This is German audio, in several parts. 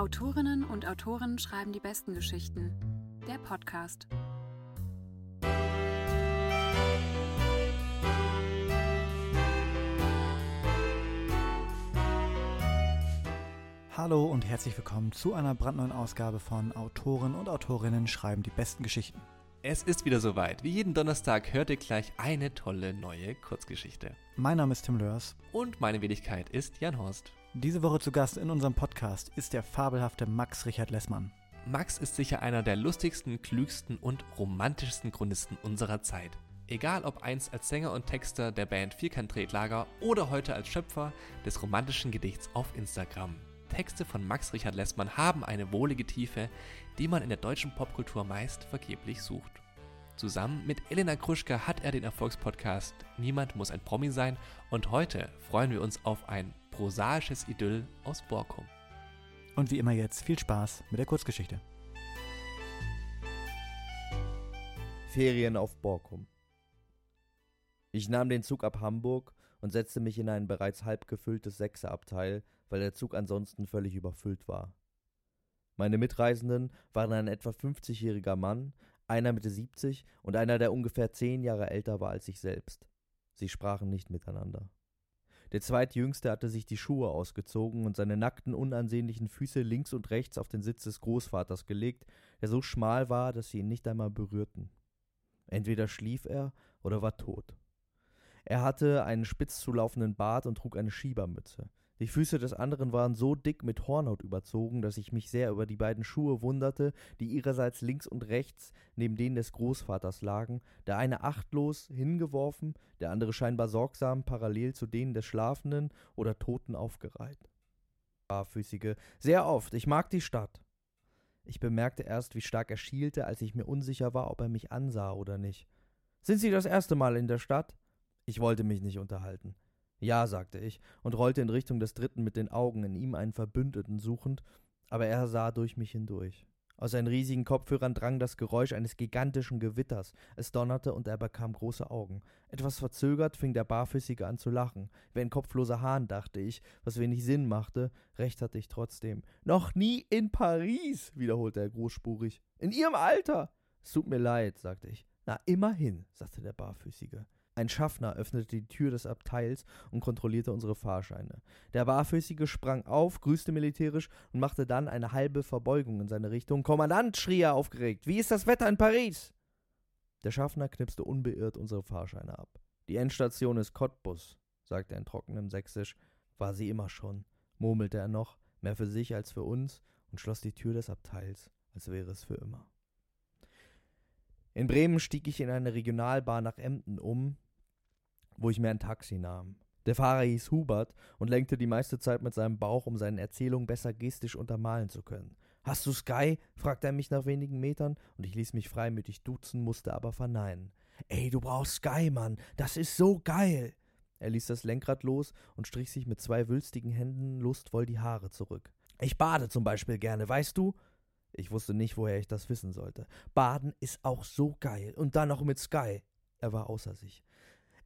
Autorinnen und Autoren schreiben die besten Geschichten. Der Podcast. Hallo und herzlich willkommen zu einer brandneuen Ausgabe von Autoren und Autorinnen schreiben die besten Geschichten. Es ist wieder soweit. Wie jeden Donnerstag hört ihr gleich eine tolle neue Kurzgeschichte. Mein Name ist Tim Lörs. Und meine Wenigkeit ist Jan Horst. Diese Woche zu Gast in unserem Podcast ist der fabelhafte Max Richard Lessmann. Max ist sicher einer der lustigsten, klügsten und romantischsten Chronisten unserer Zeit. Egal ob einst als Sänger und Texter der Band Vierkant-Tretlager oder heute als Schöpfer des romantischen Gedichts auf Instagram. Texte von Max Richard Lessmann haben eine wohlige Tiefe, die man in der deutschen Popkultur meist vergeblich sucht. Zusammen mit Elena Kruschka hat er den Erfolgspodcast Niemand muss ein Promi sein und heute freuen wir uns auf ein prosaisches Idyll aus Borkum. Und wie immer jetzt viel Spaß mit der Kurzgeschichte. Ferien auf Borkum. Ich nahm den Zug ab Hamburg und setzte mich in ein bereits halb gefülltes Sechserabteil, weil der Zug ansonsten völlig überfüllt war. Meine Mitreisenden waren ein etwa 50-jähriger Mann, einer Mitte 70 und einer, der ungefähr zehn Jahre älter war als ich selbst. Sie sprachen nicht miteinander. Der zweitjüngste hatte sich die Schuhe ausgezogen und seine nackten, unansehnlichen Füße links und rechts auf den Sitz des Großvaters gelegt, der so schmal war, dass sie ihn nicht einmal berührten. Entweder schlief er oder war tot. Er hatte einen spitz zulaufenden Bart und trug eine Schiebermütze. Die Füße des anderen waren so dick mit Hornhaut überzogen, dass ich mich sehr über die beiden Schuhe wunderte, die ihrerseits links und rechts neben denen des Großvaters lagen, der eine achtlos hingeworfen, der andere scheinbar sorgsam parallel zu denen des Schlafenden oder Toten aufgereiht. Barfüßige, sehr oft, ich mag die Stadt. Ich bemerkte erst, wie stark er schielte, als ich mir unsicher war, ob er mich ansah oder nicht. Sind Sie das erste Mal in der Stadt? Ich wollte mich nicht unterhalten. Ja, sagte ich und rollte in Richtung des Dritten mit den Augen, in ihm einen Verbündeten suchend, aber er sah durch mich hindurch. Aus seinen riesigen Kopfhörern drang das Geräusch eines gigantischen Gewitters. Es donnerte und er bekam große Augen. Etwas verzögert fing der Barfüßige an zu lachen. Wie ein kopfloser Hahn, dachte ich, was wenig Sinn machte. Recht hatte ich trotzdem. Noch nie in Paris, wiederholte er großspurig. In Ihrem Alter. Es tut mir leid, sagte ich. Na, immerhin, sagte der Barfüßige. Ein Schaffner öffnete die Tür des Abteils und kontrollierte unsere Fahrscheine. Der Barfüßige sprang auf, grüßte militärisch und machte dann eine halbe Verbeugung in seine Richtung. Kommandant, schrie er aufgeregt, wie ist das Wetter in Paris? Der Schaffner knipste unbeirrt unsere Fahrscheine ab. Die Endstation ist Cottbus, sagte er in trockenem Sächsisch. War sie immer schon, murmelte er noch, mehr für sich als für uns, und schloss die Tür des Abteils, als wäre es für immer. In Bremen stieg ich in eine Regionalbahn nach Emden um, wo ich mir ein Taxi nahm. Der Fahrer hieß Hubert und lenkte die meiste Zeit mit seinem Bauch, um seine Erzählung besser gestisch untermalen zu können. Hast du Sky? fragte er mich nach wenigen Metern, und ich ließ mich freimütig duzen, musste aber verneinen. Ey, du brauchst Sky, Mann, das ist so geil! Er ließ das Lenkrad los und strich sich mit zwei wülstigen Händen lustvoll die Haare zurück. Ich bade zum Beispiel gerne, weißt du? Ich wusste nicht, woher ich das wissen sollte. Baden ist auch so geil. Und dann noch mit Sky. Er war außer sich.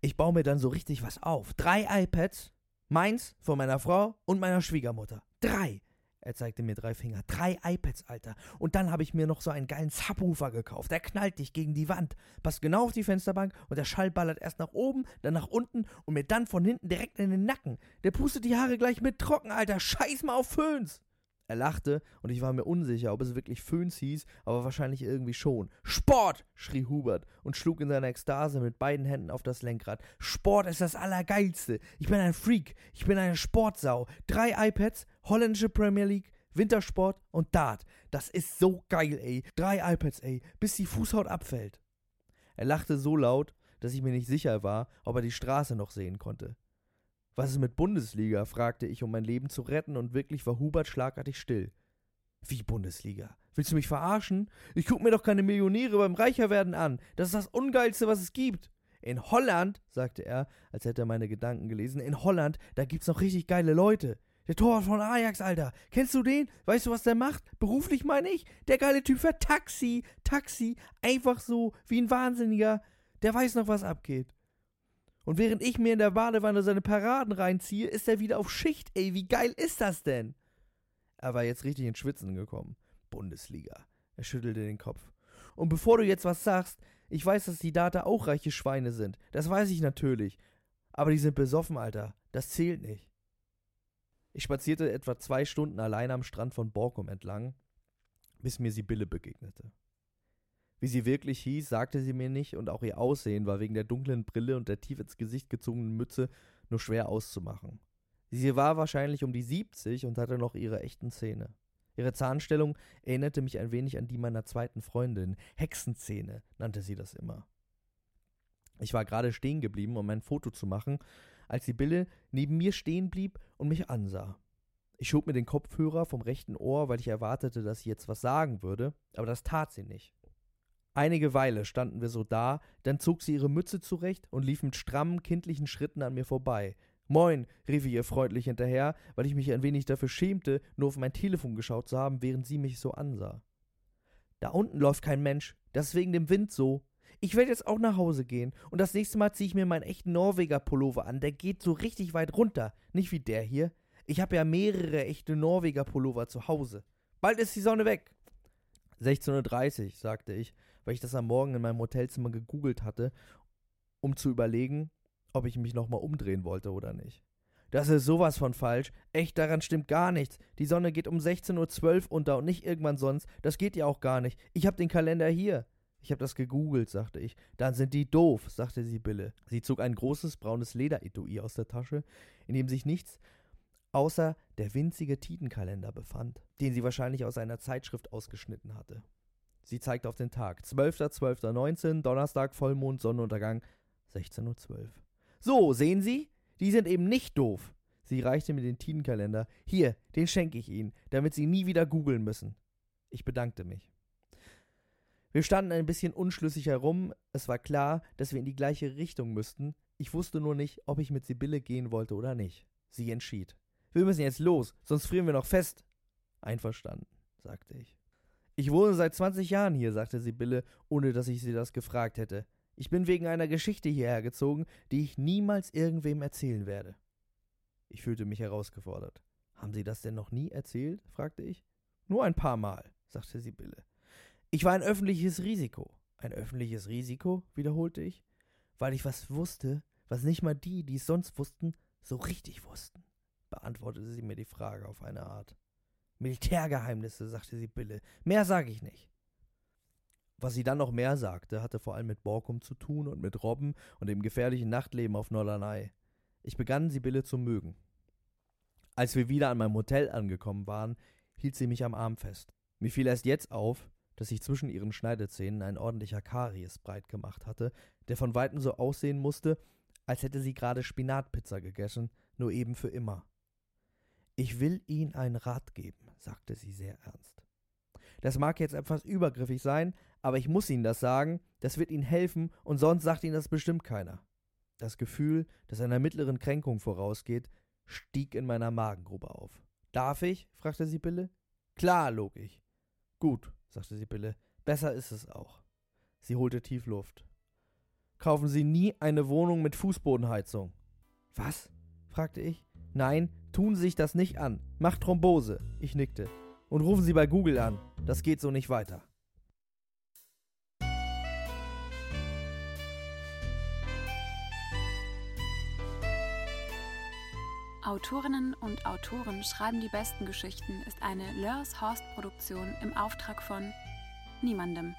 Ich baue mir dann so richtig was auf. Drei iPads, meins, von meiner Frau und meiner Schwiegermutter. Drei. Er zeigte mir drei Finger. Drei iPads, Alter. Und dann habe ich mir noch so einen geilen Subwoofer gekauft. Der knallt dich gegen die Wand. Passt genau auf die Fensterbank und der Schall ballert erst nach oben, dann nach unten und mir dann von hinten direkt in den Nacken. Der pustet die Haare gleich mit trocken, Alter. Scheiß mal auf Föhns. Er lachte und ich war mir unsicher, ob es wirklich Föhns hieß, aber wahrscheinlich irgendwie schon. Sport! schrie Hubert und schlug in seiner Ekstase mit beiden Händen auf das Lenkrad. Sport ist das Allergeilste. Ich bin ein Freak. Ich bin eine Sportsau. Drei iPads, holländische Premier League, Wintersport und Dart. Das ist so geil, ey. Drei iPads, ey, bis die Fußhaut abfällt. Er lachte so laut, dass ich mir nicht sicher war, ob er die Straße noch sehen konnte. Was ist mit Bundesliga? fragte ich, um mein Leben zu retten, und wirklich war Hubert schlagartig still. Wie Bundesliga? Willst du mich verarschen? Ich guck mir doch keine Millionäre beim Reicherwerden an. Das ist das Ungeilste, was es gibt. In Holland, sagte er, als hätte er meine Gedanken gelesen, in Holland, da gibt's noch richtig geile Leute. Der Torwart von Ajax, Alter. Kennst du den? Weißt du, was der macht? Beruflich meine ich? Der geile Typ fährt Taxi. Taxi. Einfach so, wie ein Wahnsinniger. Der weiß noch, was abgeht. Und während ich mir in der Badewanne seine Paraden reinziehe, ist er wieder auf Schicht, ey. Wie geil ist das denn? Er war jetzt richtig ins Schwitzen gekommen. Bundesliga. Er schüttelte den Kopf. Und bevor du jetzt was sagst, ich weiß, dass die Data auch reiche Schweine sind. Das weiß ich natürlich. Aber die sind besoffen, Alter. Das zählt nicht. Ich spazierte etwa zwei Stunden allein am Strand von Borkum entlang, bis mir Sibylle begegnete. Wie sie wirklich hieß, sagte sie mir nicht, und auch ihr Aussehen war wegen der dunklen Brille und der tief ins Gesicht gezogenen Mütze nur schwer auszumachen. Sie war wahrscheinlich um die 70 und hatte noch ihre echten Zähne. Ihre Zahnstellung erinnerte mich ein wenig an die meiner zweiten Freundin. Hexenzähne nannte sie das immer. Ich war gerade stehen geblieben, um ein Foto zu machen, als Sibylle neben mir stehen blieb und mich ansah. Ich schob mir den Kopfhörer vom rechten Ohr, weil ich erwartete, dass sie jetzt was sagen würde, aber das tat sie nicht. Einige Weile standen wir so da, dann zog sie ihre Mütze zurecht und lief mit strammen, kindlichen Schritten an mir vorbei. Moin, rief ich ihr freundlich hinterher, weil ich mich ein wenig dafür schämte, nur auf mein Telefon geschaut zu haben, während sie mich so ansah. Da unten läuft kein Mensch, das ist wegen dem Wind so. Ich werde jetzt auch nach Hause gehen und das nächste Mal ziehe ich mir meinen echten Norweger-Pullover an, der geht so richtig weit runter, nicht wie der hier. Ich habe ja mehrere echte Norweger-Pullover zu Hause. Bald ist die Sonne weg. 16.30 Uhr, sagte ich, weil ich das am Morgen in meinem Hotelzimmer gegoogelt hatte, um zu überlegen, ob ich mich nochmal umdrehen wollte oder nicht. Das ist sowas von falsch. Echt, daran stimmt gar nichts. Die Sonne geht um 16.12 Uhr unter und nicht irgendwann sonst. Das geht ja auch gar nicht. Ich hab den Kalender hier. Ich hab das gegoogelt, sagte ich. Dann sind die doof, sagte Sibylle. Sie zog ein großes braunes Lederetui aus der Tasche, in dem sich nichts außer der winzige Tidenkalender befand, den sie wahrscheinlich aus einer Zeitschrift ausgeschnitten hatte. Sie zeigte auf den Tag. 12.12.19, Donnerstag, Vollmond, Sonnenuntergang, 16.12 Uhr. So, sehen Sie? Die sind eben nicht doof. Sie reichte mir den Tidenkalender. Hier, den schenke ich Ihnen, damit Sie nie wieder googeln müssen. Ich bedankte mich. Wir standen ein bisschen unschlüssig herum. Es war klar, dass wir in die gleiche Richtung müssten. Ich wusste nur nicht, ob ich mit Sibylle gehen wollte oder nicht. Sie entschied. Wir müssen jetzt los, sonst frieren wir noch fest. Einverstanden, sagte ich. Ich wohne seit 20 Jahren hier, sagte Sibylle, ohne dass ich sie das gefragt hätte. Ich bin wegen einer Geschichte hierher gezogen, die ich niemals irgendwem erzählen werde. Ich fühlte mich herausgefordert. Haben Sie das denn noch nie erzählt? fragte ich. Nur ein paar Mal, sagte Sibylle. Ich war ein öffentliches Risiko. Ein öffentliches Risiko? wiederholte ich, weil ich was wusste, was nicht mal die, die es sonst wussten, so richtig wussten, beantwortete sie mir die Frage auf eine Art. Militärgeheimnisse, sagte Sibylle. Mehr sage ich nicht. Was sie dann noch mehr sagte, hatte vor allem mit Borkum zu tun und mit Robben und dem gefährlichen Nachtleben auf Norderney. Ich begann Sibylle zu mögen. Als wir wieder an meinem Hotel angekommen waren, hielt sie mich am Arm fest. Mir fiel erst jetzt auf, dass sich zwischen ihren Schneidezähnen ein ordentlicher Karies breit gemacht hatte, der von weitem so aussehen musste, als hätte sie gerade Spinatpizza gegessen, nur eben für immer. Ich will Ihnen einen Rat geben, sagte sie sehr ernst. Das mag jetzt etwas übergriffig sein, aber ich muss Ihnen das sagen, das wird Ihnen helfen und sonst sagt Ihnen das bestimmt keiner. Das Gefühl, das einer mittleren Kränkung vorausgeht, stieg in meiner Magengrube auf. Darf ich? fragte Sibylle. Klar, log ich. Gut, sagte Sibylle, besser ist es auch. Sie holte tief Luft. Kaufen Sie nie eine Wohnung mit Fußbodenheizung. Was? fragte ich. Nein, tun Sie sich das nicht an. Macht Thrombose. Ich nickte. Und rufen Sie bei Google an. Das geht so nicht weiter. Autorinnen und Autoren schreiben die besten Geschichten ist eine Lörs Horst Produktion im Auftrag von niemandem.